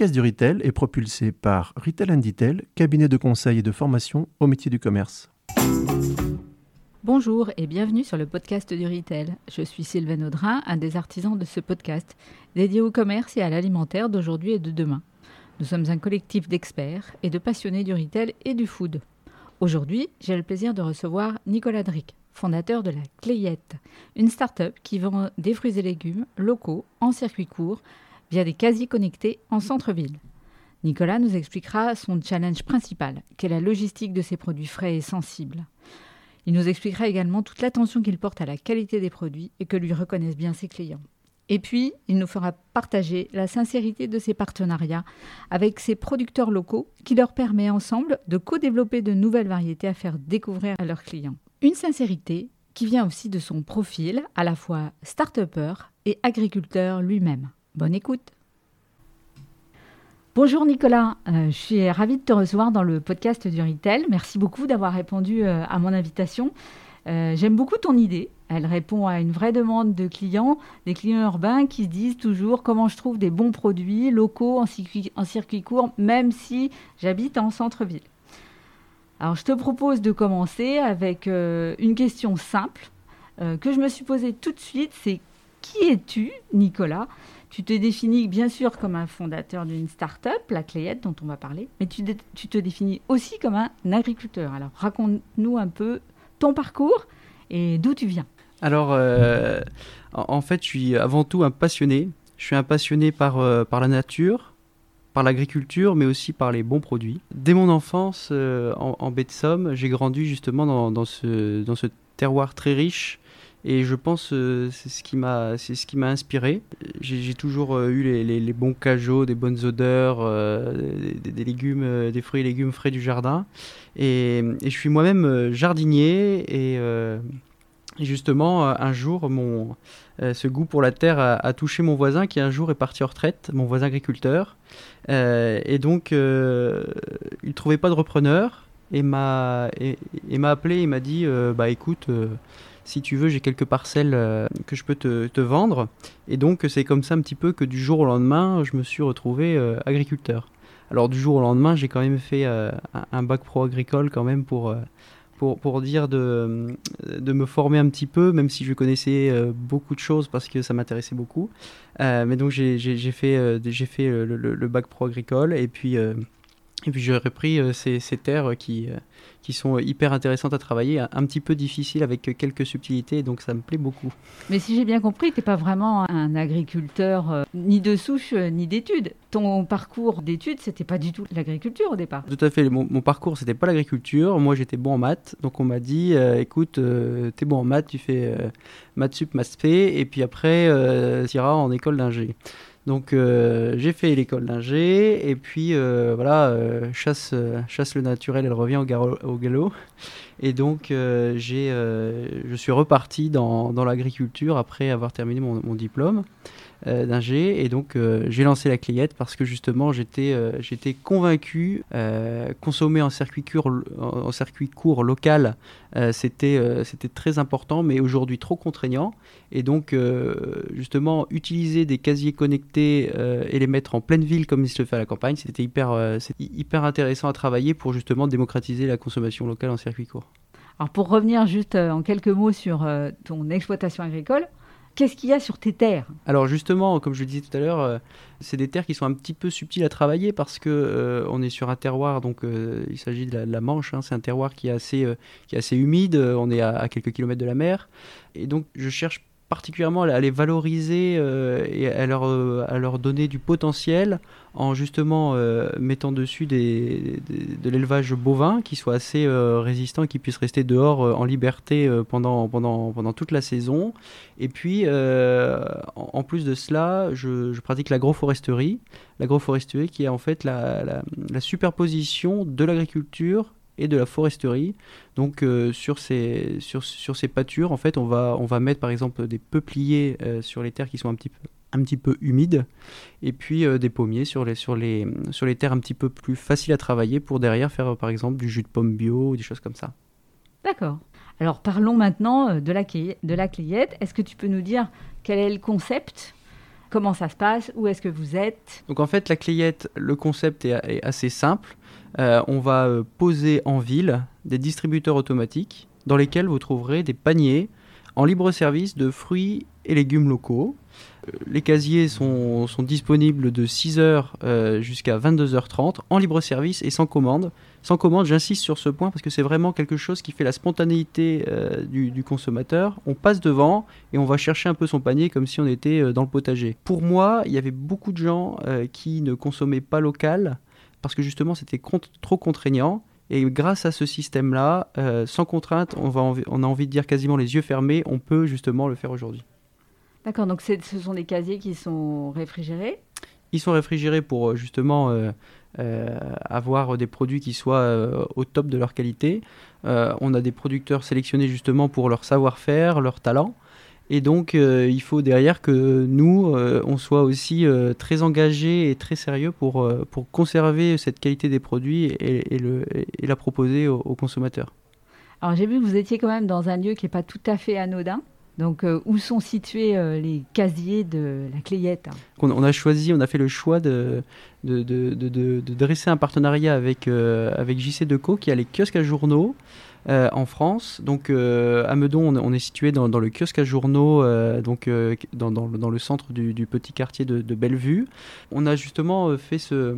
Podcast du Retail est propulsé par Retail Detail, cabinet de conseil et de formation au métier du commerce. Bonjour et bienvenue sur le podcast du Retail. Je suis Sylvain Audrin, un des artisans de ce podcast, dédié au commerce et à l'alimentaire d'aujourd'hui et de demain. Nous sommes un collectif d'experts et de passionnés du retail et du food. Aujourd'hui, j'ai le plaisir de recevoir Nicolas Dric, fondateur de la Clayette, une start-up qui vend des fruits et légumes locaux en circuit court via des quasi connectés en centre-ville. Nicolas nous expliquera son challenge principal, qu'est la logistique de ses produits frais et sensibles. Il nous expliquera également toute l'attention qu'il porte à la qualité des produits et que lui reconnaissent bien ses clients. Et puis, il nous fera partager la sincérité de ses partenariats avec ses producteurs locaux qui leur permet ensemble de co-développer de nouvelles variétés à faire découvrir à leurs clients. Une sincérité qui vient aussi de son profil à la fois start-upper et agriculteur lui-même. Bonne écoute. Bonjour Nicolas, euh, je suis ravie de te recevoir dans le podcast du Retail. Merci beaucoup d'avoir répondu euh, à mon invitation. Euh, j'aime beaucoup ton idée. Elle répond à une vraie demande de clients, des clients urbains qui se disent toujours comment je trouve des bons produits locaux en circuit, en circuit court, même si j'habite en centre-ville. Alors je te propose de commencer avec une question simple que je me suis posée tout de suite, c'est qui es-tu, Nicolas? Tu te définis bien sûr comme un fondateur d'une start-up, la Clayette dont on va parler, mais tu, te définis aussi comme un agriculteur. Alors raconte-nous un peu ton parcours et d'où tu viens. Alors euh, en fait, je suis avant tout un passionné. Je suis un passionné par, euh, par la nature, par l'agriculture, mais aussi par les bons produits. Dès mon enfance, euh, en, baie de Somme, j'ai grandi justement dans ce terroir très riche et je pense euh, c'est ce qui m'a inspiré. J'ai toujours euh, eu les, les, bons cajots, des bonnes odeurs, euh, des, légumes, des fruits et légumes frais du jardin. Et, je suis moi-même jardinier et, justement un jour mon ce goût pour la terre a, touché mon voisin qui un jour est parti en retraite, mon voisin agriculteur. et donc il ne trouvait pas de repreneur et m'a et, et m'a appelé et m'a dit bah écoute si tu veux, j'ai quelques parcelles euh, que je peux te, vendre. Et donc, c'est comme ça un petit peu que du jour au lendemain, je me suis retrouvé euh, agriculteur. Alors, du jour au lendemain, j'ai quand même fait euh, un bac pro agricole quand même pour, pour, pour, dire de, de me former un petit peu, même si je connaissais beaucoup de choses parce que ça m'intéressait beaucoup. mais donc, j'ai fait, fait le, bac pro agricole et puis puis j'ai repris ces, terres qui, qui sont hyper intéressantes à travailler, un, petit peu difficiles avec quelques subtilités, donc ça me plaît beaucoup. Mais si j'ai bien compris, tu n'es pas vraiment un agriculteur euh, ni de souche ni d'études. Ton parcours d'études, c'était pas du tout l'agriculture au départ. Tout à fait, mon, mon parcours, c'était pas l'agriculture. Moi, j'étais bon en maths, donc on m'a dit, écoute, tu es bon en maths, tu fais maths sup, maths spé, et puis après, tu iras en école d'ingé. Donc euh, j'ai fait l'école d'ingé et puis euh, voilà, euh, chasse, le naturel, elle revient au, galop. Et donc j'ai, je suis reparti dans, dans l'agriculture après avoir terminé mon diplôme. Euh, d'ingé. Et donc, euh, j'ai lancé la Clayette parce que justement, j'étais euh, j'étais convaincu, consommer en circuit court, en, circuit court local, c'était c'était très important, mais aujourd'hui trop contraignant. Et donc, justement, utiliser des casiers connectés et les mettre en pleine ville comme il se fait à la campagne, c'était hyper, hyper intéressant à travailler pour justement démocratiser la consommation locale en circuit court. Alors pour revenir juste en quelques mots sur ton exploitation agricole, Qu'est-ce qu'il y a sur tes terres? Alors justement, comme je le disais tout à l'heure, euh, c'est des terres qui sont un petit peu subtiles à travailler parce que euh, on est sur un terroir, donc euh, il s'agit de la, Manche, hein, c'est un terroir qui est assez, humide, on est à, à, quelques kilomètres de la mer, et donc je cherche particulièrement à les valoriser euh, et à leur, euh, à leur donner du potentiel en justement euh, mettant dessus des, de l'élevage bovin qui soit assez résistant et qui puisse rester dehors en liberté pendant, pendant, pendant toute la saison. Et puis, en, plus de cela, je, pratique l'agroforesterie. L'agroforesterie qui est en fait la, la superposition de l'agriculture et de la foresterie. Donc euh, sur, ces, sur, sur, ces pâtures, en fait, on va, on va mettre par exemple des peupliers euh, sur les terres qui sont un petit peu un petit peu humides et puis euh, des pommiers sur les, sur, les, sur les terres un petit peu plus faciles à travailler pour derrière faire par exemple du jus de pomme bio ou des choses comme ça. D'accord. Alors parlons maintenant de la, de la Clayette. Est-ce que tu peux nous dire quel est le concept? Comment ça se passe? Où est-ce que vous êtes? Donc en fait, la clayette, le concept est, assez simple. Euh, on va euh, poser en ville des distributeurs automatiques dans lesquels vous trouverez des paniers en libre service de fruits et légumes locaux. Euh, les casiers sont, disponibles de 6h jusqu'à 22h30 en libre service et sans commande. Sans commande, j'insiste sur ce point parce que c'est vraiment quelque chose qui fait la spontanéité du, consommateur. On passe devant et on va chercher un peu son panier comme si on était dans le potager. Pour moi, il y avait beaucoup de gens qui ne consommaient pas local parce que justement c'était trop contraignant. Et grâce à ce système-là, sans contrainte, on, va on a envie de dire quasiment les yeux fermés, on peut justement le faire aujourd'hui. D'accord, donc ce sont des casiers qui sont réfrigérés? Ils sont réfrigérés pour euh, justement euh, euh, avoir des produits qui soient au top de leur qualité. on a des producteurs sélectionnés justement pour leur savoir-faire, leur talent. Et donc, il faut derrière que nous, on soit aussi très engagés et très sérieux pour, pour conserver cette qualité des produits et, le, et la proposer aux, aux consommateurs. Alors, j'ai vu que vous étiez quand même dans un lieu qui n'est pas tout à fait anodin. Donc, euh, où sont situés euh, les casiers de la Clayette hein? On, a choisi, on a fait le choix de, de, dresser un partenariat avec, euh, avec JC Deco, qui a les kiosques à journaux en France. Donc, à Meudon, on, est situé dans, le kiosque à journaux, donc, dans, le centre du, petit quartier de, Bellevue. On a justement fait ce,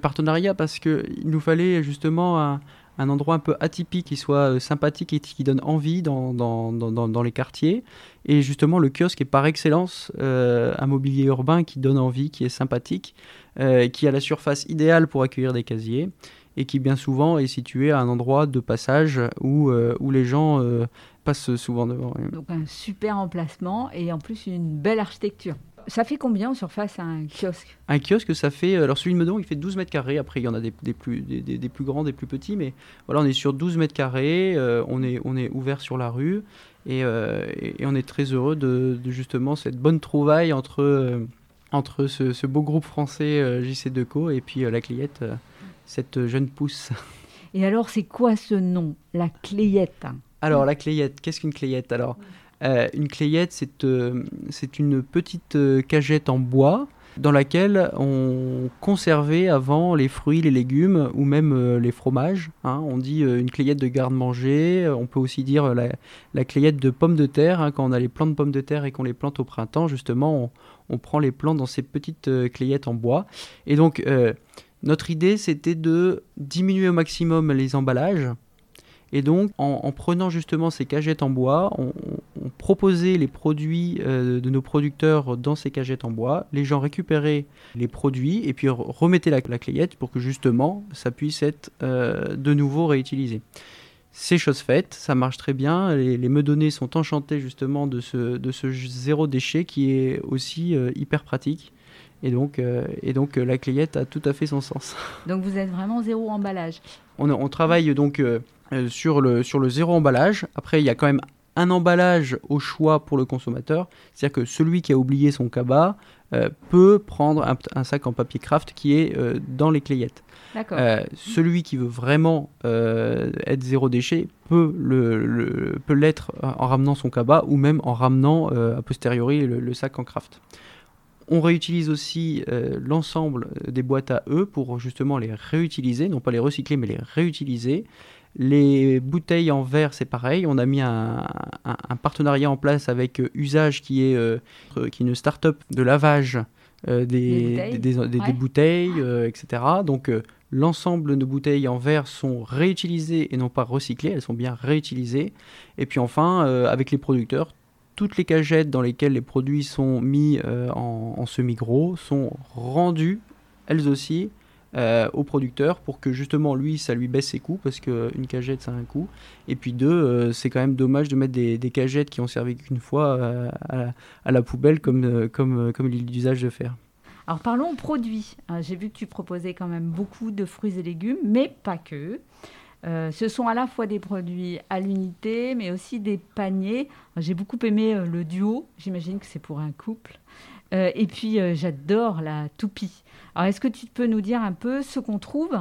partenariat parce qu'il nous fallait justement un endroit un peu atypique qui soit euh, sympathique et qui donne envie dans, les quartiers. Et justement, le kiosque est par excellence euh, un mobilier urbain qui donne envie, qui est sympathique, euh, qui a la surface idéale pour accueillir des casiers et qui bien souvent est situé à un endroit de passage où, où les gens passent souvent devant. Donc un super emplacement et en plus une belle architecture. Ça fait combien en surface un kiosque? Un kiosque, ça fait. Alors celui de Meudon, il fait 12 mètres carrés. Après, il y en a des, plus, des, plus grands, des plus petits. Mais voilà, on est sur 12 mètres carrés. Euh, on, est, on est ouvert sur la rue. Euh, et, on est très heureux de, justement cette bonne trouvaille entre, euh, entre ce, beau groupe français JC Deco et puis la Clayette, cette jeune pousse. Et alors, c'est quoi ce nom La Clayette? Alors, la Clayette, qu'est-ce qu'une Clayette? Alors. Euh, une clayette, c'est euh, une petite euh, cagette en bois dans laquelle on conservait avant les fruits, les légumes ou même les fromages. Hein. On dit une clayette de garde-manger, on peut aussi dire la, clayette de pommes de terre. Hein. Quand on a les plants de pommes de terre et qu'on les plante au printemps, justement, on, prend les plants dans ces petites clayettes en bois. Et donc, notre idée, c'était de diminuer au maximum les emballages et donc, en, prenant justement ces cagettes en bois, on, proposait les produits euh, de nos producteurs dans ces cagettes en bois. Les gens récupéraient les produits et puis remettaient la, la clayette pour que justement ça puisse être euh, de nouveau réutilisé. C'est chose faite, ça marche très bien. Les, meudonnais sont enchantés justement de ce, de ce zéro déchet qui est aussi euh, hyper pratique. Et donc, et donc la clayette a tout à fait son sens. Donc vous êtes vraiment zéro emballage. On, on travaille donc euh, sur, le, sur le zéro emballage. Après, il y a quand même un emballage au choix pour le consommateur. C'est-à-dire que celui qui a oublié son cabas euh, peut prendre un, sac en papier craft qui est euh, dans les clayettes. celui qui veut vraiment être zéro déchet peut le, peut l'être en ramenant son cabas ou même en ramenant a posteriori le, sac en craft. On réutilise aussi l'ensemble des boîtes à eux pour justement les réutiliser, non pas les recycler mais les réutiliser. Les bouteilles en verre, c'est pareil. On a mis un, partenariat en place avec euh, Usage, qui est, euh, qui est une start-up de lavage euh, des, des, bouteilles, etc. Donc, l'ensemble de bouteilles en verre sont réutilisées et non pas recyclées. Elles sont bien réutilisées. Et puis, enfin, avec les producteurs, toutes les cagettes dans lesquelles les produits sont mis en, en semi-gros sont rendues, elles aussi, euh, au producteur pour que justement lui ça lui baisse ses coûts parce qu'une cagette ça a un coût et puis deux euh, c'est quand même dommage de mettre des, cagettes qui ont servi qu'une fois euh, à, la, poubelle comme, comme, comme il est d'usage de faire. Alors parlons produits. J'ai vu que tu proposais quand même beaucoup de fruits et légumes, mais pas que. Ce sont à la fois des produits à l'unité, mais aussi des paniers. J'ai beaucoup aimé le duo, j'imagine que c'est pour un couple. et puis j'adore la toupie. Alors, est-ce que tu peux nous dire un peu ce qu'on trouve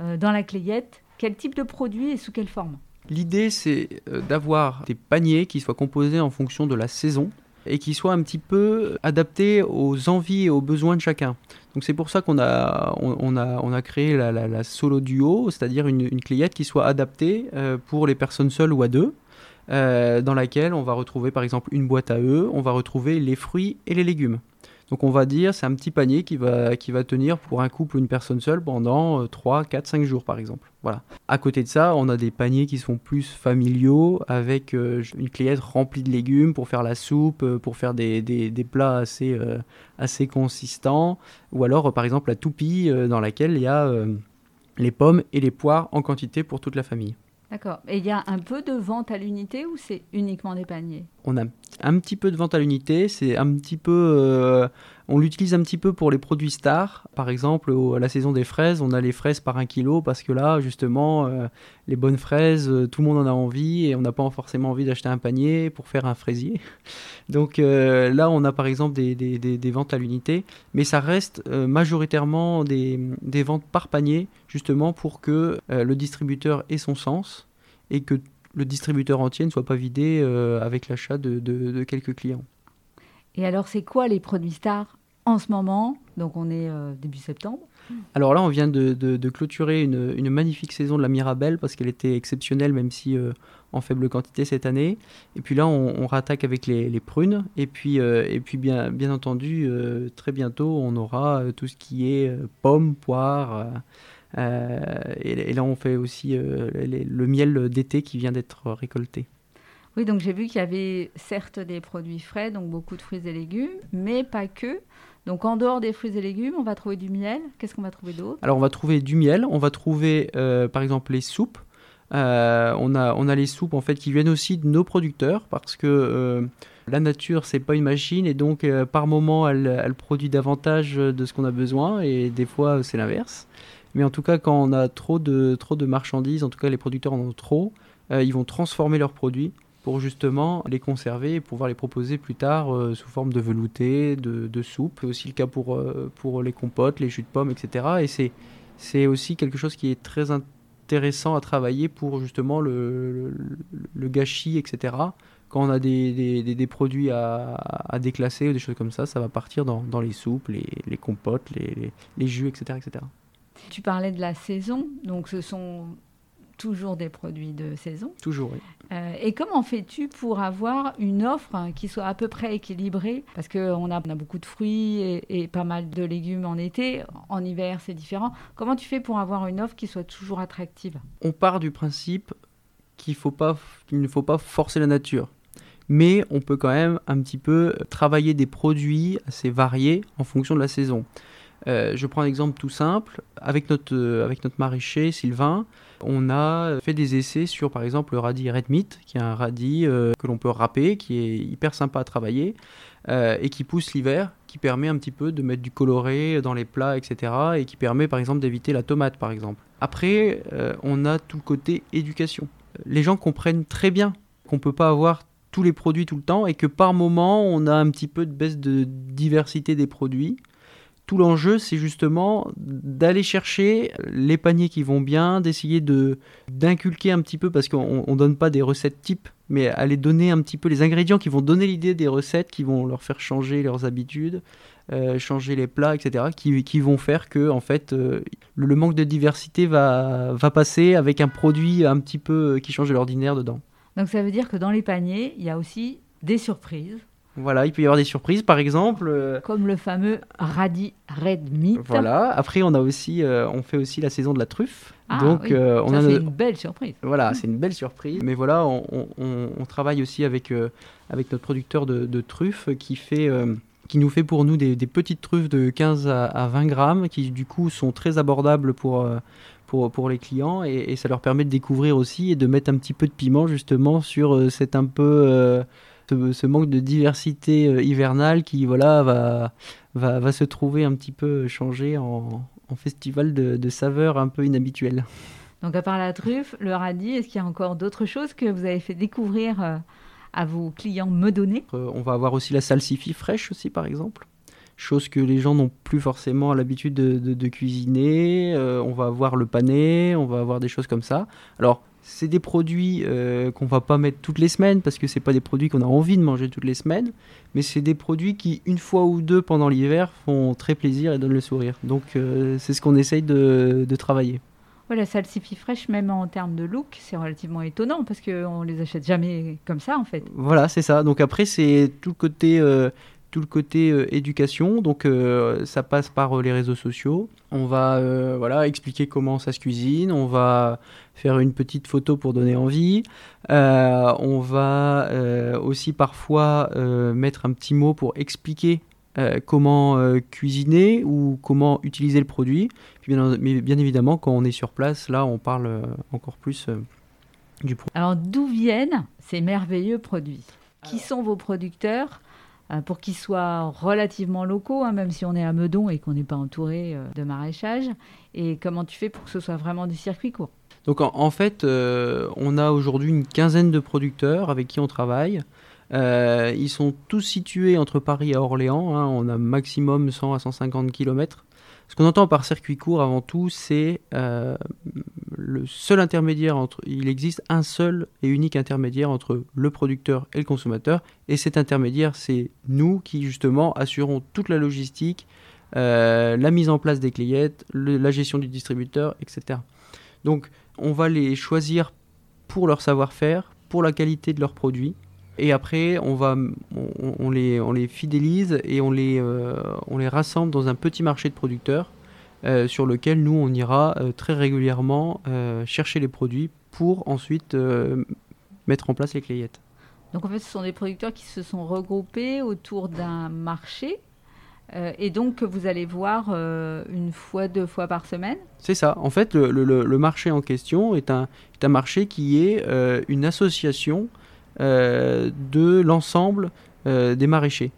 euh, dans la clayette? Quel type de produit et sous quelle forme? L'idée, c'est euh, d'avoir des paniers qui soient composés en fonction de la saison. et qui soit un petit peu adapté aux envies et aux besoins de chacun. Donc c'est pour ça qu'on a, on, a, créé la, solo duo, c'est-à-dire une, une, qui soit adaptée euh, pour les personnes seules ou à deux. Euh, dans laquelle on va retrouver par exemple une boîte à œufs, on va retrouver les fruits et les légumes. Donc on va dire c'est un petit panier qui va, qui va tenir pour un couple ou une personne seule pendant 3, 4, 5 jours par exemple. Voilà. À côté de ça, on a des paniers qui sont plus familiaux avec euh, une clayette remplie de légumes pour faire la soupe, euh, pour faire des, des, des plats assez, euh, assez consistants. Ou alors par exemple la toupie dans laquelle il y a les pommes et les poires en quantité pour toute la famille. D'accord. Et il y a un peu de vente à l'unité ou c'est uniquement des paniers? On a un petit peu de vente à l'unité. C'est un petit peu. Euh, on l'utilise un petit peu pour les produits stars. Par exemple, à la saison des fraises, on a les fraises par un kilo parce que là, justement, euh, les bonnes fraises, euh, tout le monde en a envie et on n'a pas forcément envie d'acheter un panier pour faire un fraisier. Donc là, on a par exemple des, ventes à l'unité, mais ça reste majoritairement des, ventes par panier, justement pour que le distributeur ait son sens et que le distributeur entier ne soit pas vidé euh, avec l'achat de, quelques clients. Et alors, c'est quoi les produits stars? En ce moment Donc, on est euh, début septembre. Alors là, on vient de, clôturer une, magnifique saison de la Mirabelle parce qu'elle était exceptionnelle, même si euh, en faible quantité cette année. Et puis là, on, on rattaque avec les, prunes. Et puis, et puis bien, bien entendu, très bientôt, on aura tout ce qui est pommes, poires euh, et, là, on fait aussi euh, le miel d'été qui vient d'être récolté. Oui, donc j'ai vu qu'il y avait certes des produits frais, donc beaucoup de fruits et légumes, mais pas que. Donc en dehors des fruits et légumes, on va trouver du miel. Qu'est-ce qu'on va trouver d'autre? Alors on va trouver du miel, on va trouver euh, par exemple les soupes. on, a, on a les soupes en fait qui viennent aussi de nos producteurs parce que la nature c'est pas une machine et donc par moment elle, elle, produit davantage de ce qu'on a besoin et des fois c'est l'inverse. Mais en tout cas, quand on a trop de, trop de marchandises, en tout cas les producteurs en ont trop, euh, ils vont transformer leurs produits pour justement les conserver et pouvoir les proposer plus tard euh, sous forme de velouté, de, soupe. C'est aussi le cas pour, euh, pour les compotes, les jus de pommes, etc. Et c'est, c'est aussi quelque chose qui est très intéressant à travailler pour justement le, gâchis, etc. Quand on a des, des, produits à, déclasser ou des choses comme ça, ça va partir dans, dans les soupes, les, les compotes, les, les, les jus, etc., etc. Tu parlais de la saison, donc ce sont toujours des produits de saison. Toujours, oui. Euh, et comment fais-tu pour avoir une offre qui soit à peu près équilibrée? Parce qu'on a, on a beaucoup de fruits et, pas mal de légumes en été. En hiver, c'est différent. Comment tu fais pour avoir une offre qui soit toujours attractive? On part du principe qu'il faut pas, qu'il ne faut pas forcer la nature. Mais on peut quand même un petit peu travailler des produits assez variés en fonction de la saison. Euh, je prends un exemple tout simple. Avec notre, euh, avec notre maraîcher Sylvain, on a fait des essais sur par exemple le radis Red Meat, qui est un radis euh, que l'on peut râper, qui est hyper sympa à travailler et qui pousse l'hiver, qui permet un petit peu de mettre du coloré dans les plats, etc. Et qui permet par exemple d'éviter la tomate par exemple. Après, on a tout le côté éducation. Les gens comprennent très bien qu'on ne peut pas avoir tous les produits tout le temps et que par moment on a un petit peu de baisse de diversité des produits tout l'enjeu, c'est justement d'aller chercher les paniers qui vont bien, d'essayer de d'inculquer un petit peu, parce qu'on ne donne pas des recettes types, mais aller donner un petit peu les ingrédients qui vont donner l'idée des recettes, qui vont leur faire changer leurs habitudes, euh, changer les plats, etc., qui, vont faire que en fait, euh, le, manque de diversité va, va passer avec un produit un petit peu euh, qui change de l'ordinaire dedans. Donc ça veut dire que dans les paniers, il y a aussi des surprises voilà, il peut y avoir des surprises, par exemple. Euh, Comme le fameux radis red meat. Voilà. Après, on a aussi, euh, on fait aussi la saison de la truffe. Ah, Donc, euh, on a une belle surprise. Voilà, c'est une belle surprise. Mais voilà, on, travaille aussi avec avec notre producteur de, truffes qui fait. qui nous fait pour nous des, petites truffes de 15 à, 20 grammes qui du coup sont très abordables pour, pour, pour les clients et, et, ça leur permet de découvrir aussi et de mettre un petit peu de piment justement sur cet un peu ce, manque de diversité euh, hivernale qui voilà, va, va, va, se trouver un petit peu changé en, en festival de, de saveurs un peu inhabituelles. Donc à part la truffe, le radis, est-ce qu'il y a encore d'autres choses que vous avez fait découvrir euh, à vos clients me donner euh, On va avoir aussi la salsifie fraîche aussi par exemple. chose que les gens n'ont plus forcément l'habitude de, cuisiner. Euh, on va avoir le pané, on va avoir des choses comme ça. Alors, c'est des produits euh, qu'on va pas mettre toutes les semaines parce que c'est pas des produits qu'on a envie de manger toutes les semaines, mais c'est des produits qui, une fois ou deux pendant l'hiver, font très plaisir et donnent le sourire. Donc, euh, c'est ce qu'on essaye de, travailler. Voilà, salsifis fraîche, même en termes de look, c'est relativement étonnant parce qu'on les achète jamais comme ça en fait. Voilà, c'est ça. Donc après, c'est tout le côté tout le côté euh, éducation. Donc euh, ça passe par euh, les réseaux sociaux. On va voilà expliquer comment ça se cuisine. On va faire une petite photo pour donner envie. on va aussi parfois mettre un petit mot pour expliquer comment cuisiner ou comment utiliser le produit. Puis bien, mais bien évidemment, quand on est sur place, là, on parle encore plus du produit. Alors, d'où viennent ces merveilleux produits? Qui sont vos producteurs? Pour qu'ils soient relativement locaux, hein, même si on est à Meudon et qu'on n'est pas entouré euh, de maraîchage. Et comment tu fais pour que ce soit vraiment du circuit court Donc en, fait, euh, on a aujourd'hui une quinzaine de producteurs avec qui on travaille. ils sont tous situés entre Paris et Orléans. Hein. on a maximum 100 à 150 km. Ce qu'on entend par circuit court avant tout, c'est euh, le seul intermédiaire entre. Il existe un seul et unique intermédiaire entre le producteur et le consommateur. Et cet intermédiaire, c'est nous qui justement assurons toute la logistique, euh, la mise en place des clients, la gestion du distributeur, etc. Donc, on va les choisir pour leur savoir-faire, pour la qualité de leurs produits. Et après, on, va, on, les, on les fidélise et on les, euh, on les rassemble dans un petit marché de producteurs euh, sur lequel nous, on ira euh, très régulièrement chercher les produits pour ensuite mettre en place les clayettes. Donc en fait, ce sont des producteurs qui se sont regroupés autour d'un marché et donc que vous allez voir une fois, deux fois par semaine C'est ça. En fait, le, le, le, marché en question est un, est un marché qui est une association de l'ensemble euh, des maraîchers.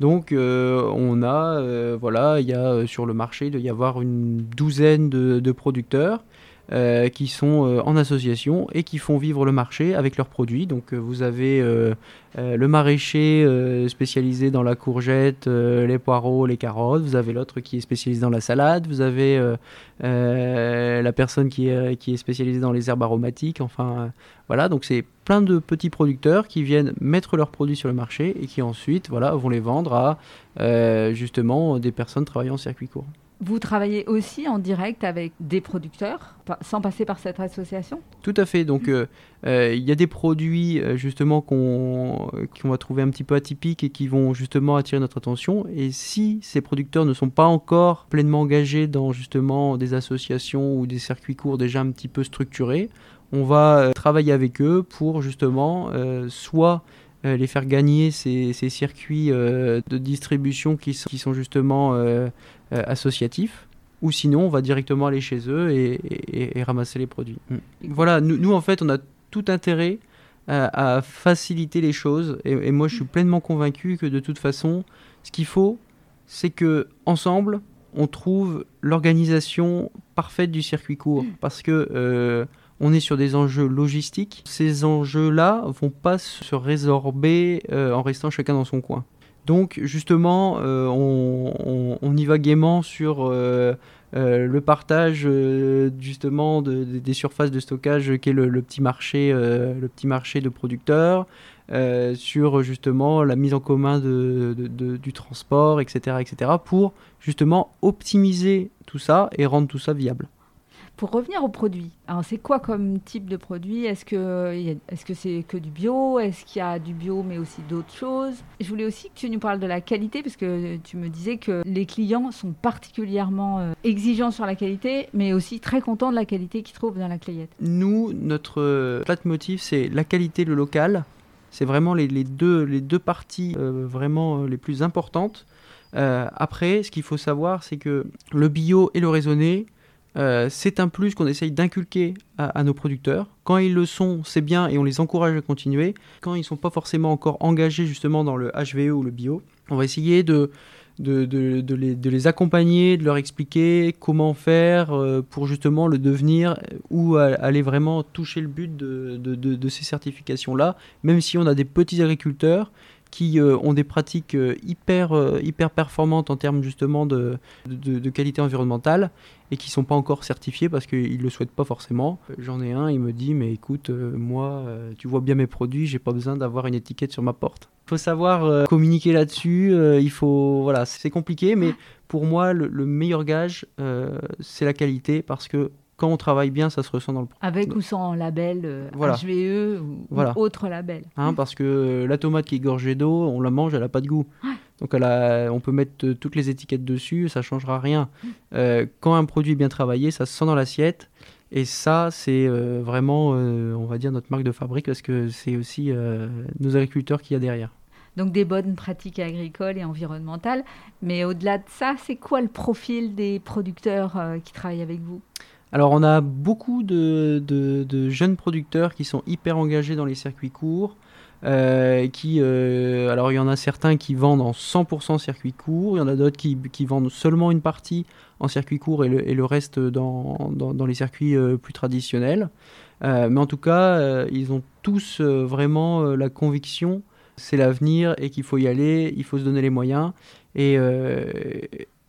Donc euh, on a, voilà, il y a sur le marché, de y avoir une douzaine de producteurs euh, qui sont euh, en association et qui font vivre le marché avec leurs produits. Donc euh, vous avez le maraîcher spécialisé dans la courgette, les poireaux, les carottes, vous avez l'autre qui est spécialisé dans la salade, vous avez la personne qui est, qui est spécialisée dans les herbes aromatiques, enfin voilà, donc c'est plein de petits producteurs qui viennent mettre leurs produits sur le marché et qui ensuite voilà, vont les vendre à justement des personnes travaillant en circuit court. Vous travaillez aussi en direct avec des producteurs, sans passer par cette association? Tout à fait. Donc, euh, euh, il y a des produits euh, justement qu'on va trouver un petit peu atypiques et qui vont justement attirer notre attention. Et si ces producteurs ne sont pas encore pleinement engagés dans justement des associations ou des circuits courts déjà un petit peu structurés, on va travailler avec eux pour justement soit les faire gagner ces, circuits de distribution qui sont, justement euh, associatif ou sinon on va directement aller chez eux et, ramasser les produits. Mm. Voilà, nous, en fait on a tout intérêt à, faciliter les choses et, moi je suis pleinement convaincu que de toute façon ce qu'il faut c'est que ensemble on trouve l'organisation parfaite du circuit court parce que euh, on est sur des enjeux logistiques. Ces enjeux-là vont pas se résorber euh, en restant chacun dans son coin. Donc justement, euh, on, y va gaiement sur euh, le partage justement des surfaces de stockage qui est le, petit marché, le petit marché de producteurs, sur justement la mise en commun du transport, etc., etc., pour justement optimiser tout ça et rendre tout ça viable. Pour revenir aux produits, alors c'est quoi comme type de produit? Est-ce que est-ce que c'est que du bio? Est-ce qu'il y a du bio mais aussi d'autres choses? Je voulais aussi que tu nous parles de la qualité parce que tu me disais que les clients sont particulièrement euh, exigeants sur la qualité, mais aussi très contents de la qualité qu'ils trouvent dans la clayette. Nous, notre euh, motif, c'est la qualité, le local. C'est vraiment les, deux, les deux parties euh, vraiment les plus importantes. après, ce qu'il faut savoir, c'est que le bio et le raisonné, euh, c'est un plus qu'on essaye d'inculquer à, nos producteurs. Quand ils le sont, c'est bien et on les encourage à continuer. Quand ils ne sont pas forcément encore engagés justement dans le HVE ou le bio, on va essayer de, les, accompagner, de leur expliquer comment faire euh, pour justement le devenir ou aller vraiment toucher le but de, ces certifications-là, même si on a des petits agriculteurs qui ont des pratiques hyper, hyper performantes en termes justement de, de, qualité environnementale et qui sont pas encore certifiés parce qu'ils le souhaitent pas forcément. J'en ai un, il me dit mais écoute, moi, tu vois bien mes produits, j'ai pas besoin d'avoir une étiquette sur ma porte. Il faut savoir communiquer là-dessus. il faut, voilà, c'est compliqué, mais pour moi, le, meilleur gage, euh, c'est la qualité parce que quand on travaille bien, ça se ressent dans le Avec ou sans label euh, HVE ou, autre label. Hein, parce que la tomate qui est gorgée d'eau, on la mange, elle n'a pas de goût. Donc elle on peut mettre toutes les étiquettes dessus, ça changera rien. Euh, quand un produit est bien travaillé, ça se sent dans l'assiette. Et ça, c'est vraiment, on va dire, notre marque de fabrique parce que c'est aussi nos agriculteurs qui y a derrière donc des bonnes pratiques agricoles et environnementales. Mais au-delà de ça, c'est quoi le profil des producteurs euh, qui travaillent avec vous? Alors on a beaucoup de, jeunes producteurs qui sont hyper engagés dans les circuits courts. Euh, qui, euh, alors il y en a certains qui vendent en 100% circuit court, il y en a d'autres qui, vendent seulement une partie en circuit court et le, reste dans, les circuits plus traditionnels. mais en tout cas, ils ont tous vraiment la conviction c'est l'avenir et qu'il faut y aller, il faut se donner les moyens. Et, euh,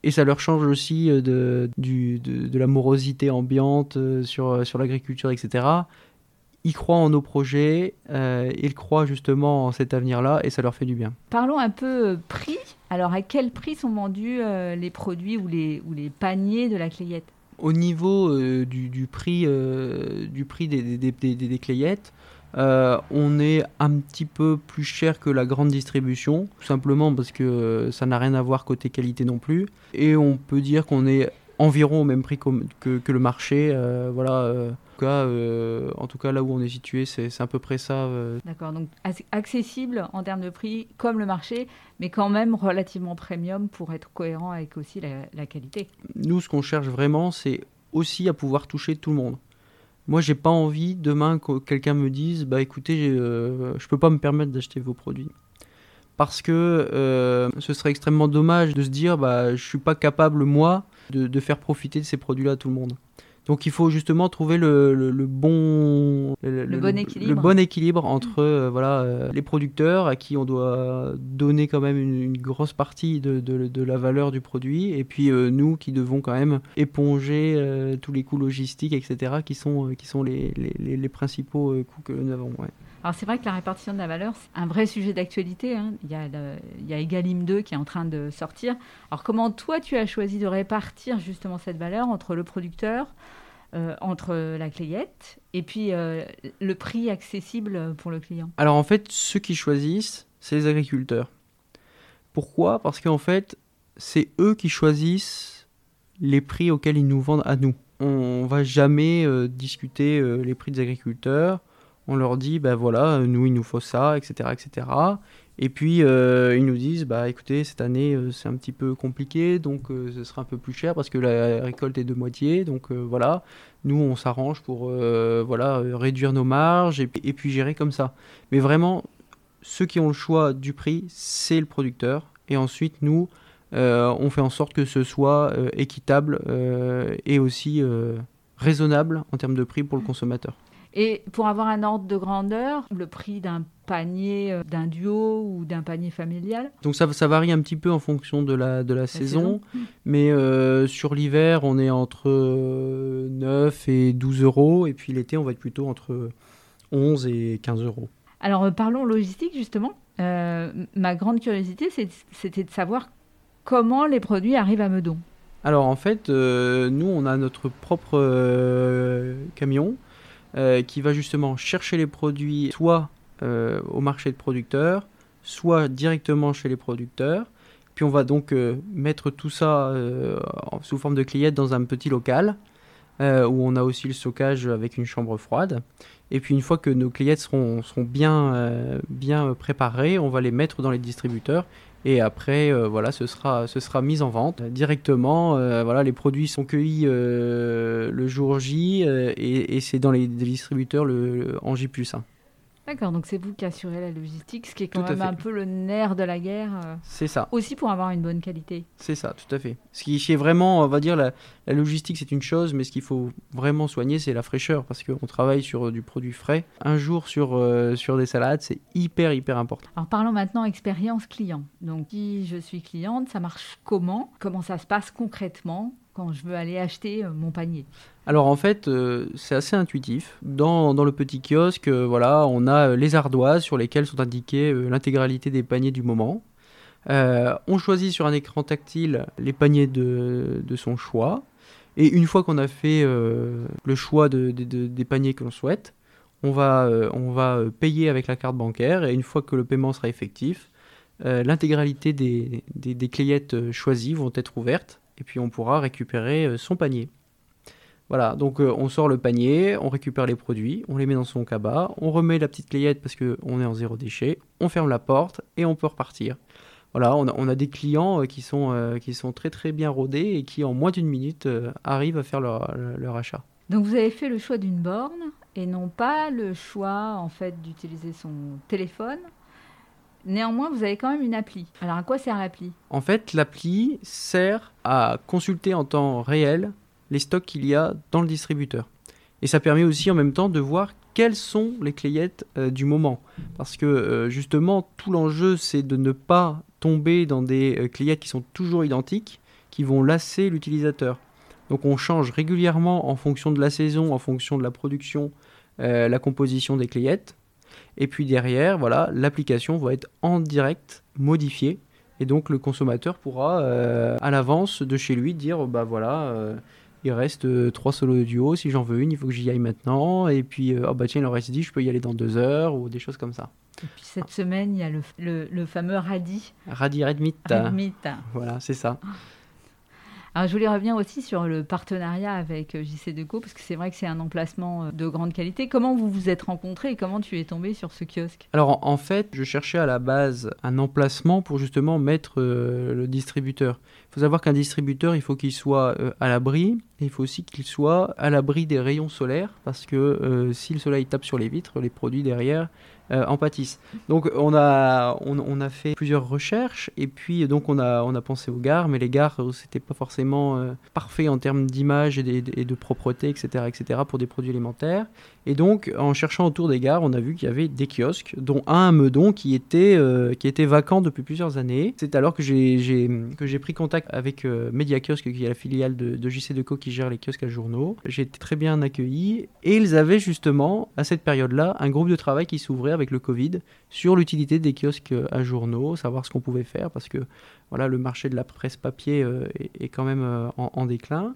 et ça leur change aussi euh, de, du, de, la morosité ambiante euh, sur, sur l'agriculture, etc. Ils croient en nos projets, ils croient justement en cet avenir-là et ça leur fait du bien. Parlons un peu prix. Alors à quel prix sont vendus les produits ou les, ou les paniers de la Clayette? Au niveau du, du, prix, du prix des, des, des, des Clayettes, euh, on est un petit peu plus cher que la grande distribution, tout simplement parce que ça n'a rien à voir côté qualité non plus. Et on peut dire qu'on est environ au même prix que, que, le marché. Euh, voilà. Euh, en, tout cas, en tout cas, là où on est situé, c'est à peu près ça. D'accord, donc accessible en termes de prix comme le marché, mais quand même relativement premium pour être cohérent avec aussi la qualité. Nous, ce qu'on cherche vraiment, c'est aussi à pouvoir toucher tout le monde. Moi, j'ai pas envie demain que quelqu'un me dise bah écoutez, euh, je peux pas me permettre d'acheter vos produits. Parce que euh, ce serait extrêmement dommage de se dire bah je suis pas capable moi de, de faire profiter de ces produits-là à tout le monde. Donc il faut justement trouver le, bon, le, bon équilibre. le bon équilibre entre euh, voilà, euh, les producteurs à qui on doit donner quand même une, grosse partie de, de, la valeur du produit et puis euh, nous qui devons quand même éponger tous les coûts logistiques, etc., qui sont, qui sont les, les, les principaux coûts que nous avons. Alors c'est vrai que la répartition de la valeur, c'est un vrai sujet d'actualité. Hein. Il, y a il y a Egalim 2 qui est en train de sortir. Alors comment toi tu as choisi de répartir justement cette valeur entre le producteur, euh, entre la clayette et puis euh, le prix accessible pour le client? Alors en fait, ceux qui choisissent, c'est les agriculteurs. Pourquoi? Parce qu'en fait, c'est eux qui choisissent les prix auxquels ils nous vendent à nous. On va jamais euh, discuter les prix des agriculteurs on leur dit, ben voilà, nous, il nous faut ça, etc. etc. Et puis, euh, ils nous disent, bah écoutez, cette année, euh, c'est un petit peu compliqué, donc euh, ce sera un peu plus cher parce que la récolte est de moitié. Donc voilà, nous, on s'arrange pour voilà, réduire nos marges et, et, puis gérer comme ça. Mais vraiment, ceux qui ont le choix du prix, c'est le producteur. Et ensuite, nous, on fait en sorte que ce soit équitable et aussi raisonnable en termes de prix pour le consommateur. Et pour avoir un ordre de grandeur, le prix d'un panier euh, d'un duo ou d'un panier familial Donc ça, ça, varie un petit peu en fonction de la, de la, saison, mais euh, sur l'hiver, on est entre 9 euh, et 12 euros, et puis l'été, on va être plutôt entre 11 et 15 euros. Alors parlons logistique justement. ma grande curiosité, c'était de savoir comment les produits arrivent à Meudon. Alors en fait, nous, on a notre propre camion euh, qui va justement chercher les produits soit euh, au marché de producteurs, soit directement chez les producteurs. Puis on va donc euh, mettre tout ça sous forme de cliette dans un petit local où on a aussi le stockage avec une chambre froide. Et puis une fois que nos clients seront, bien, bien préparées, on va les mettre dans les distributeurs et après euh, voilà ce sera ce sera mis en vente directement. Euh, voilà les produits sont cueillis euh, le jour J et, c'est dans les distributeurs le, en J plus 1 D'accord, donc c'est vous qui assurez la logistique, ce qui est quand Tout même un peu le nerf de la guerre, euh, C'est ça. aussi pour avoir une bonne qualité. C'est ça, tout à fait. Ce qui est vraiment, on va dire, la, la logistique, c'est une chose, mais ce qu'il faut vraiment soigner, c'est la fraîcheur, parce qu'on travaille sur euh, du produit frais. Un jour sur, euh, sur des salades, c'est hyper, hyper important. Alors parlons maintenant expérience client. Donc si je suis cliente, ça marche comment? Comment ça se passe concrètement? Quand je veux aller acheter euh, mon panier Alors en fait, euh, c'est assez intuitif. Dans, le petit kiosque, euh, on a les ardoises sur lesquelles sont indiquées l'intégralité des paniers du moment. On choisit sur un écran tactile les paniers de, son choix. Et une fois qu'on a fait le choix de- de- de- des paniers que l'on souhaite, on va, on payer avec la carte bancaire. Et une fois que le paiement sera effectif, l'intégralité des, des, des clayettes euh, choisies vont être ouvertes. Et puis on pourra récupérer euh, son panier. Voilà, donc euh, on sort le panier, on récupère les produits, on les met dans son cabas, on remet la petite clayette parce qu'on est en zéro déchet, on ferme la porte et on peut repartir. Voilà, on a, des clients euh, qui sont, qui sont très très bien rodés et qui en moins d'une minute arrivent à faire leur, leur achat. Donc vous avez fait le choix d'une borne et non pas le choix en fait d'utiliser son téléphone. Néanmoins, vous avez quand même une appli. Alors à quoi sert l'appli? En fait, l'appli sert à consulter en temps réel les stocks qu'il y a dans le distributeur. Et ça permet aussi en même temps de voir quelles sont les clayettes euh, du moment. Parce que euh, justement, tout l'enjeu, c'est de ne pas tomber dans des euh, qui sont toujours identiques, qui vont lasser l'utilisateur. Donc on change régulièrement en fonction de la saison, en fonction de la production, euh, la composition des clayettes. Et puis derrière, voilà, l'application va être en direct modifiée. Et donc le consommateur pourra euh, à l'avance de chez lui dire bah voilà, euh, il reste euh, trois solos audio, si j'en veux une, il faut que j'y aille maintenant. Et puis oh bah tiens, il en reste 10, je peux y aller dans deux heures ou des choses comme ça. Et puis cette semaine, il y a le, le- le fameux radis. Radi Redmit, Red Meat. voilà, c'est ça. Alors je voulais revenir aussi sur le partenariat avec euh, JC Deco parce que c'est vrai que c'est un emplacement euh, de grande qualité. Comment vous vous êtes rencontrés et comment tu es tombé sur ce kiosque? Alors en, fait, je cherchais à la base un emplacement pour justement mettre euh, le distributeur. Il faut savoir qu'un distributeur, il faut qu'il soit à l'abri il faut aussi qu'il soit à l'abri des rayons solaires parce que euh, si le soleil tape sur les vitres, les produits derrière euh, en pâtissent. Donc on a, on, a fait plusieurs recherches et puis donc on a, on a pensé aux gares, mais les gares euh, c'était pas forcément parfait en termes d'image et, de- et de propreté, etc., etc. pour des produits alimentaires. Et donc, en cherchant autour des gares, on a vu qu'il y avait des kiosques, dont un à Meudon qui était, qui était vacant depuis plusieurs années. C'est alors que j'ai, pris contact avec Media Kiosque, qui est la filiale de, de JC qui gère les kiosques à journaux. J'ai été très bien accueilli. Et ils avaient justement, à cette période-là, un groupe de travail qui s'ouvrait avec le Covid sur l'utilité des kiosques à journaux, savoir ce qu'on pouvait faire, parce que voilà, le marché de la presse papier euh, est, quand même euh, en déclin.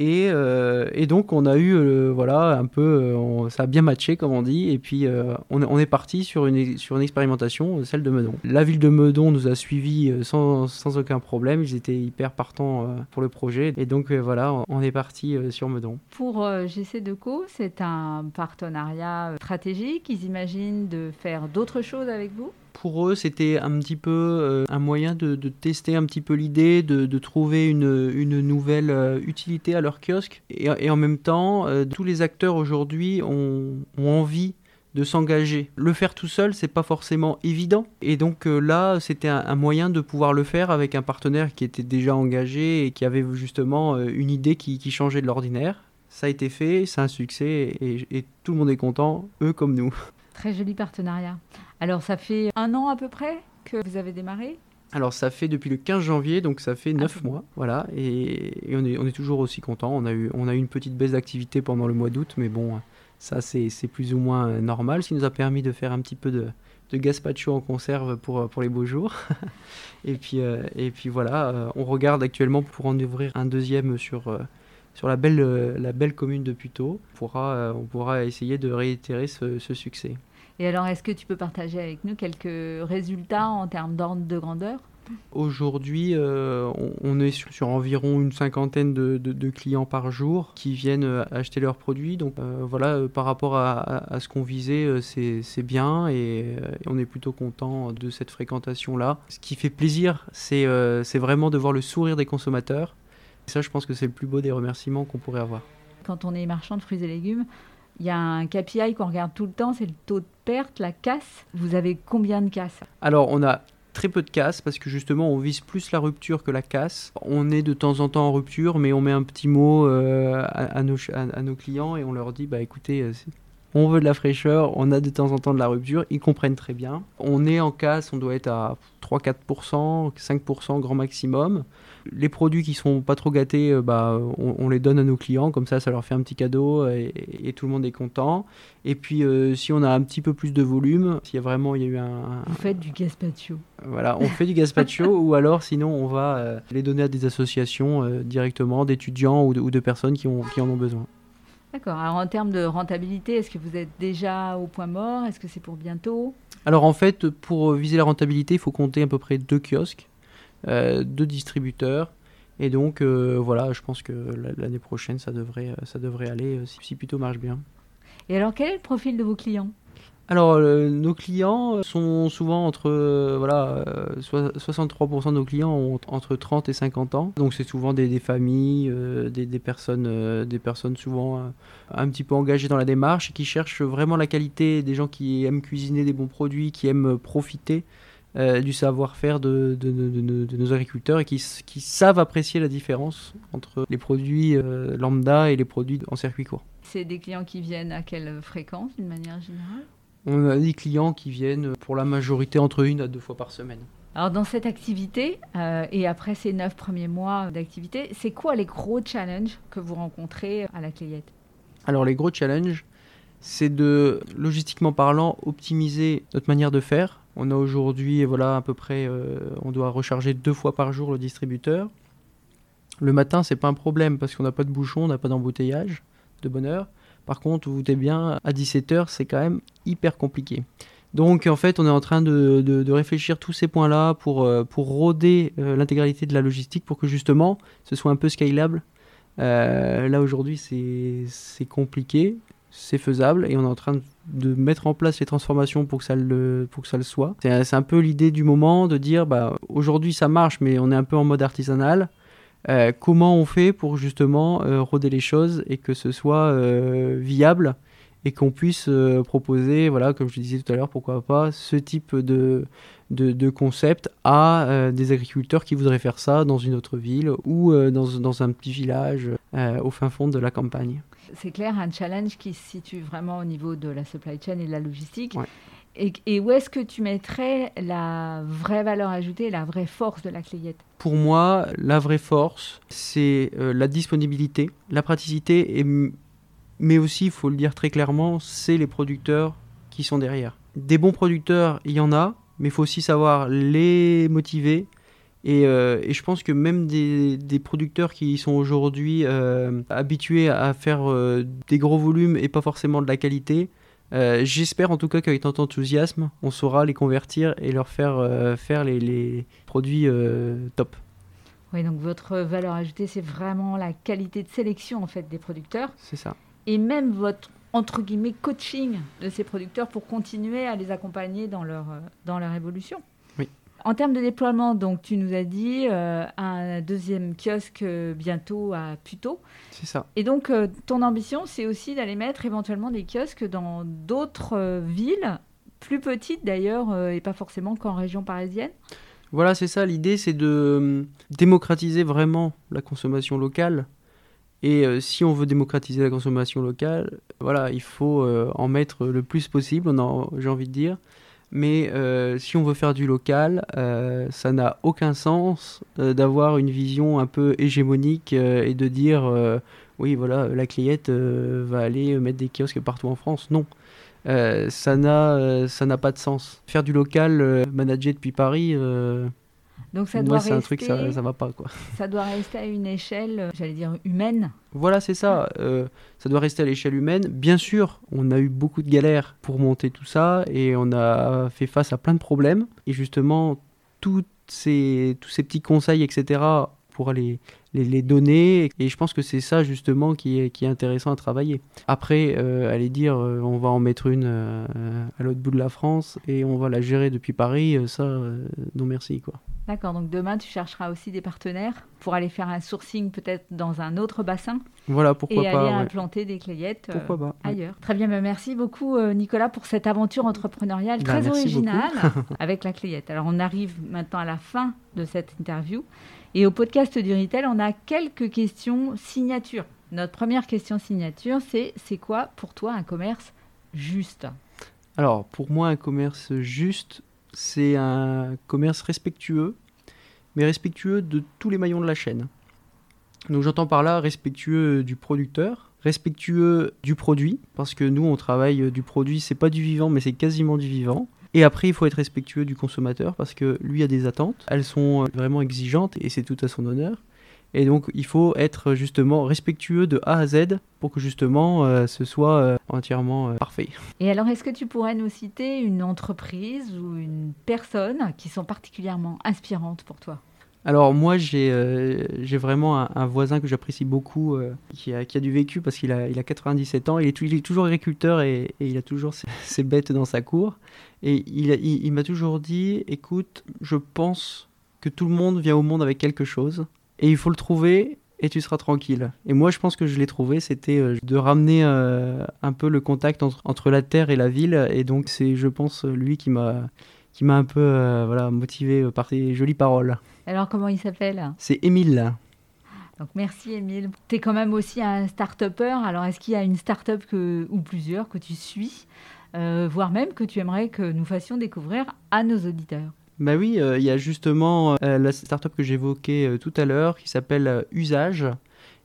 Et, euh, et donc on a eu euh, voilà un peu euh, ça a bien matché comme on dit. Et puis on, est- parti sur une, sur une expérimentation celle de Meudon. La ville de Meudon nous a suivis sans, sans aucun problème. Ils étaient hyper partants pour le projet. Et donc voilà on- est parti sur Meudon. Pour JC Deco, c'est un partenariat stratégique. Ils imaginent de faire d'autres choses avec vous? Pour eux, c'était un petit peu euh, un moyen de, tester un petit peu l'idée, de, trouver une, nouvelle euh, utilité à leur kiosque. Et, en même temps, euh, tous les acteurs aujourd'hui ont, envie de s'engager. Le faire tout seul, c'est pas forcément évident. Et donc là, c'était un, moyen de pouvoir le faire avec un partenaire qui était déjà engagé et qui avait justement une idée qui, changeait de l'ordinaire. Ça a été fait, c'est un succès et tout le monde est content, eux comme nous. Très joli partenariat. Alors ça fait un an à peu près que vous avez démarré? Alors ça fait depuis le 15 janvier, donc ça fait 9 mois, voilà, et, et on, est, on est toujours aussi content. On a eu, on a eu une petite baisse d'activité pendant le mois d'août, mais bon, ça c'est plus ou moins normal, ce qui nous a permis de faire un petit peu de, de gazpacho en conserve pour, pour les beaux jours. et, puis, euh, et puis voilà, euh, on regarde actuellement pour en ouvrir un deuxième sur, euh, sur la, belle, euh, la belle commune de Puteaux. On pourra, euh, on pourra essayer de réitérer ce, ce succès. Et alors, est-ce que tu peux partager avec nous quelques résultats en termes d'ordre de grandeur? Aujourd'hui, euh, on, est sur, environ une cinquantaine de, de- de clients par jour qui viennent acheter leurs produits. Donc euh, voilà, par rapport à, à- à ce qu'on visait, c'est bien et, on est plutôt content de cette fréquentation-là. Ce qui fait plaisir, c'est euh, c'est vraiment de voir le sourire des consommateurs. Et ça, je pense que c'est le plus beau des remerciements qu'on pourrait avoir. Quand on est marchand de fruits et légumes, Il y a un KPI qu'on regarde tout le temps, c'est le taux de perte, la casse. Vous avez combien de casses? Alors, on a très peu de casse parce que justement on vise plus la rupture que la casse. On est de temps en temps en rupture mais on met un petit mot euh, à, nos, à, nos, clients et on leur dit bah écoutez euh, on veut de la fraîcheur, on a de temps en temps de la rupture, ils comprennent très bien. On est en casse, on doit être à 3-4%, 5% grand maximum. Les produits qui sont pas trop gâtés, euh, bah, on, les donne à nos clients, comme ça ça leur fait un petit cadeau et, tout le monde est content. Et puis euh, si on a un petit peu plus de volume, s'il y a vraiment il y a eu un... Vous faites du gazpacho. Voilà, on fait du gazpacho ou alors sinon on va euh, les donner à des associations directement, d'étudiants ou, ou, de personnes qui, ont, qui en ont besoin. D'accord. Alors en termes de rentabilité, est-ce que vous êtes déjà au point mort? Est-ce que c'est pour bientôt? Alors en fait, pour viser la rentabilité, il faut compter à peu près deux kiosques, euh, deux distributeurs. Et donc euh, voilà, je pense que l'année prochaine, ça devrait, ça devrait aller euh, si, plutôt marche bien. Et alors quel est le profil de vos clients? Alors, euh, nos clients sont souvent entre. Euh, voilà, 63% euh, de nos clients ont entre 30 et 50 ans. Donc, c'est souvent des, familles, des, personnes, des personnes souvent un petit peu engagées dans la démarche et qui cherchent vraiment la qualité, des gens qui aiment cuisiner des bons produits, qui aiment profiter du savoir-faire de, de, nos agriculteurs et qui, qui, savent apprécier la différence entre les produits lambda et les produits en circuit court. C'est des clients qui viennent à quelle fréquence d'une manière générale? On a des clients qui viennent pour la majorité entre une à deux fois par semaine. Alors dans cette activité, euh, et après ces neuf premiers mois d'activité, c'est quoi les gros challenges que vous rencontrez à la Clayette? Alors les gros challenges, c'est de, logistiquement parlant, optimiser notre manière de faire. On a aujourd'hui, voilà, à peu près, euh, on doit recharger deux fois par jour le distributeur. Le matin, c'est pas un problème parce qu'on n'a pas de bouchon, on n'a pas d'embouteillage de bonne heure. Par contre, vous vous bien, à 17h, c'est quand même hyper compliqué. Donc en fait, on est en train de, réfléchir tous ces points-là pour, euh, pour roder euh, l'intégralité de la logistique pour que justement ce soit un peu scalable. Là aujourd'hui, c'est compliqué, c'est faisable et on est en train de, mettre en place les transformations pour que ça le, pour que ça soit. C'est un peu l'idée du moment de dire bah, aujourd'hui ça marche, mais on est un peu en mode artisanal. Euh, comment on fait pour justement euh, roder les choses et que ce soit euh, viable? Et qu'on puisse proposer, voilà, comme je disais tout à l'heure, pourquoi pas ce type de, de, concept à des agriculteurs qui voudraient faire ça dans une autre ville ou dans, dans, un petit village au fin fond de la campagne. C'est clair, un challenge qui se situe vraiment au niveau de la supply chain et de la logistique. Et, où est-ce que tu mettrais la vraie valeur ajoutée, la vraie force de la Clayette? Pour moi, la vraie force, c'est euh, la disponibilité, la praticité, et, mais aussi, il faut le dire très clairement, c'est les producteurs qui sont derrière. Des bons producteurs, il y en a, mais il faut aussi savoir les motiver. Et, euh, je pense que même des, producteurs qui sont aujourd'hui euh, habitués à faire des gros volumes et pas forcément de la qualité, euh, j'espère en tout cas qu'avec tant d'enthousiasme, on saura les convertir et leur faire euh, faire les, produits euh, top. Oui, donc votre valeur ajoutée, c'est vraiment la qualité de sélection en fait des producteurs. C'est ça. Et même votre entre guillemets coaching de ces producteurs pour continuer à les accompagner dans leur dans leur évolution. En termes de déploiement, donc tu nous as dit euh, un deuxième kiosque euh, bientôt à Puteaux. C'est ça. Et donc euh, ton ambition, c'est aussi d'aller mettre éventuellement des kiosques dans d'autres villes, plus petites d'ailleurs, et pas forcément qu'en région parisienne? Voilà, c'est ça. L'idée, c'est de démocratiser vraiment la consommation locale. Et si on veut démocratiser la consommation locale, voilà, il faut en mettre le plus possible, j'ai envie de dire. Mais euh, si on veut faire du local, euh, ça n'a aucun sens euh, d'avoir une vision un peu hégémonique et de dire oui, voilà, la Clayette va aller mettre des kiosques partout en France. Non. ça n'a pas de sens. Faire du local managé depuis Paris, donc ça doit c'est un truc, ça, ça va pas quoi. Ça doit rester à une échelle, euh, j'allais dire humaine. Voilà, c'est ça. Euh, ça doit rester à l'échelle humaine. Bien sûr, on a eu beaucoup de galères pour monter tout ça et on a fait face à plein de problèmes. Et justement, toutes ces, tous ces petits conseils, etc., pour les, les, données. Et je pense que c'est ça justement qui est, qui est intéressant à travailler. Après, euh, aller dire euh, on va en mettre une euh, à l'autre bout de la France et on va la gérer depuis Paris, ça, non merci. quoi. D'accord, donc demain tu chercheras aussi des partenaires pour aller faire un sourcing peut-être dans un autre bassin. Voilà, pourquoi et pas. aller implanter des clayettes ailleurs. Très bien, merci beaucoup Nicolas pour cette aventure entrepreneuriale bah, très originale avec la clayette. Alors on arrive maintenant à la fin de cette interview. Et au podcast du Retail, on a quelques questions signature. Notre première question signature, c'est c'est quoi pour toi un commerce juste? Alors, pour moi, un commerce juste, c'est un commerce respectueux, mais respectueux de tous les maillons de la chaîne. Donc j'entends par là respectueux du producteur, respectueux du produit, parce que nous on travaille du produit, c'est pas du vivant, mais c'est quasiment du vivant. Et après, il faut être respectueux du consommateur parce que lui a des attentes. Elles sont vraiment exigeantes et c'est tout à son honneur. Et donc, il faut être justement respectueux de A à Z pour que justement euh, ce soit euh, entièrement euh, parfait. Et alors, est-ce que tu pourrais nous citer une entreprise ou une personne qui sont particulièrement inspirantes pour toi? Alors moi j'ai vraiment un, voisin que j'apprécie beaucoup qui, a, qui, a, du vécu parce qu'il a, il a 97 ans, il est, il est toujours agriculteur et, et il a toujours ses, bêtes dans sa cour. Et il, m'a toujours dit, écoute, je pense que tout le monde vient au monde avec quelque chose, et il faut le trouver, et tu seras tranquille. Et moi, je pense que je l'ai trouvé, c'était euh, de ramener euh, un peu le contact entre, la terre et la ville, et donc c'est, je pense, lui qui m'a qui m'a un peu euh, voilà, motivé par ses jolies paroles. Alors, comment il s'appelle? C'est Émile. Donc merci Émile. Tu es quand même aussi un start-upper. Alors est-ce qu'il y a une start-up que, ou plusieurs que tu suis euh, voire même que tu aimerais que nous fassions découvrir à nos auditeurs? Bah oui, euh, il y a justement euh, la startup que j'évoquais tout à l'heure qui s'appelle Usage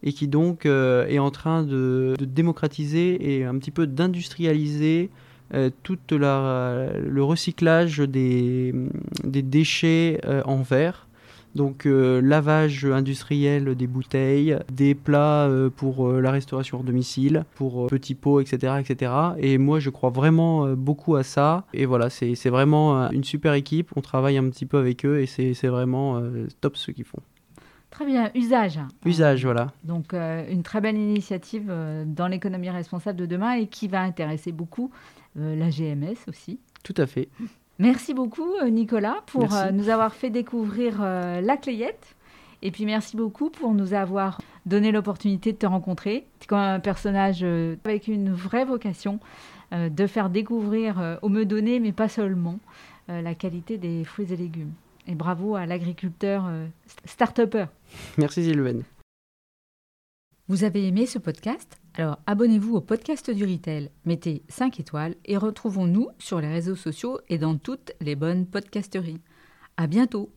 et qui donc est en train de, démocratiser et un petit peu d'industrialiser tout le recyclage des, des déchets en verre donc euh, lavage industriel des bouteilles, des plats euh, pour euh, la restauration hors domicile, pour petits pots, etc., etc. Et moi, je crois vraiment beaucoup à ça. Et voilà, c'est vraiment une super équipe. On travaille un petit peu avec eux et c'est vraiment top ce qu'ils font. Très bien, usage. Usage, voilà. Donc une très belle initiative dans l'économie responsable de demain et qui va intéresser beaucoup la GMS aussi. Tout à fait. Merci beaucoup, euh, Nicolas, pour euh, nous avoir fait découvrir euh, la Clayette. Et puis merci beaucoup pour nous avoir donné l'opportunité de te rencontrer. Tu es comme un personnage avec une vraie vocation de faire découvrir aux me donner, mais pas seulement, la qualité des fruits et légumes. Et bravo à l'agriculteur start-upper. Merci Sylvain. Vous avez aimé ce podcast? Alors abonnez-vous au podcast du Retail, mettez 5 étoiles et retrouvons-nous sur les réseaux sociaux et dans toutes les bonnes podcasteries. À bientôt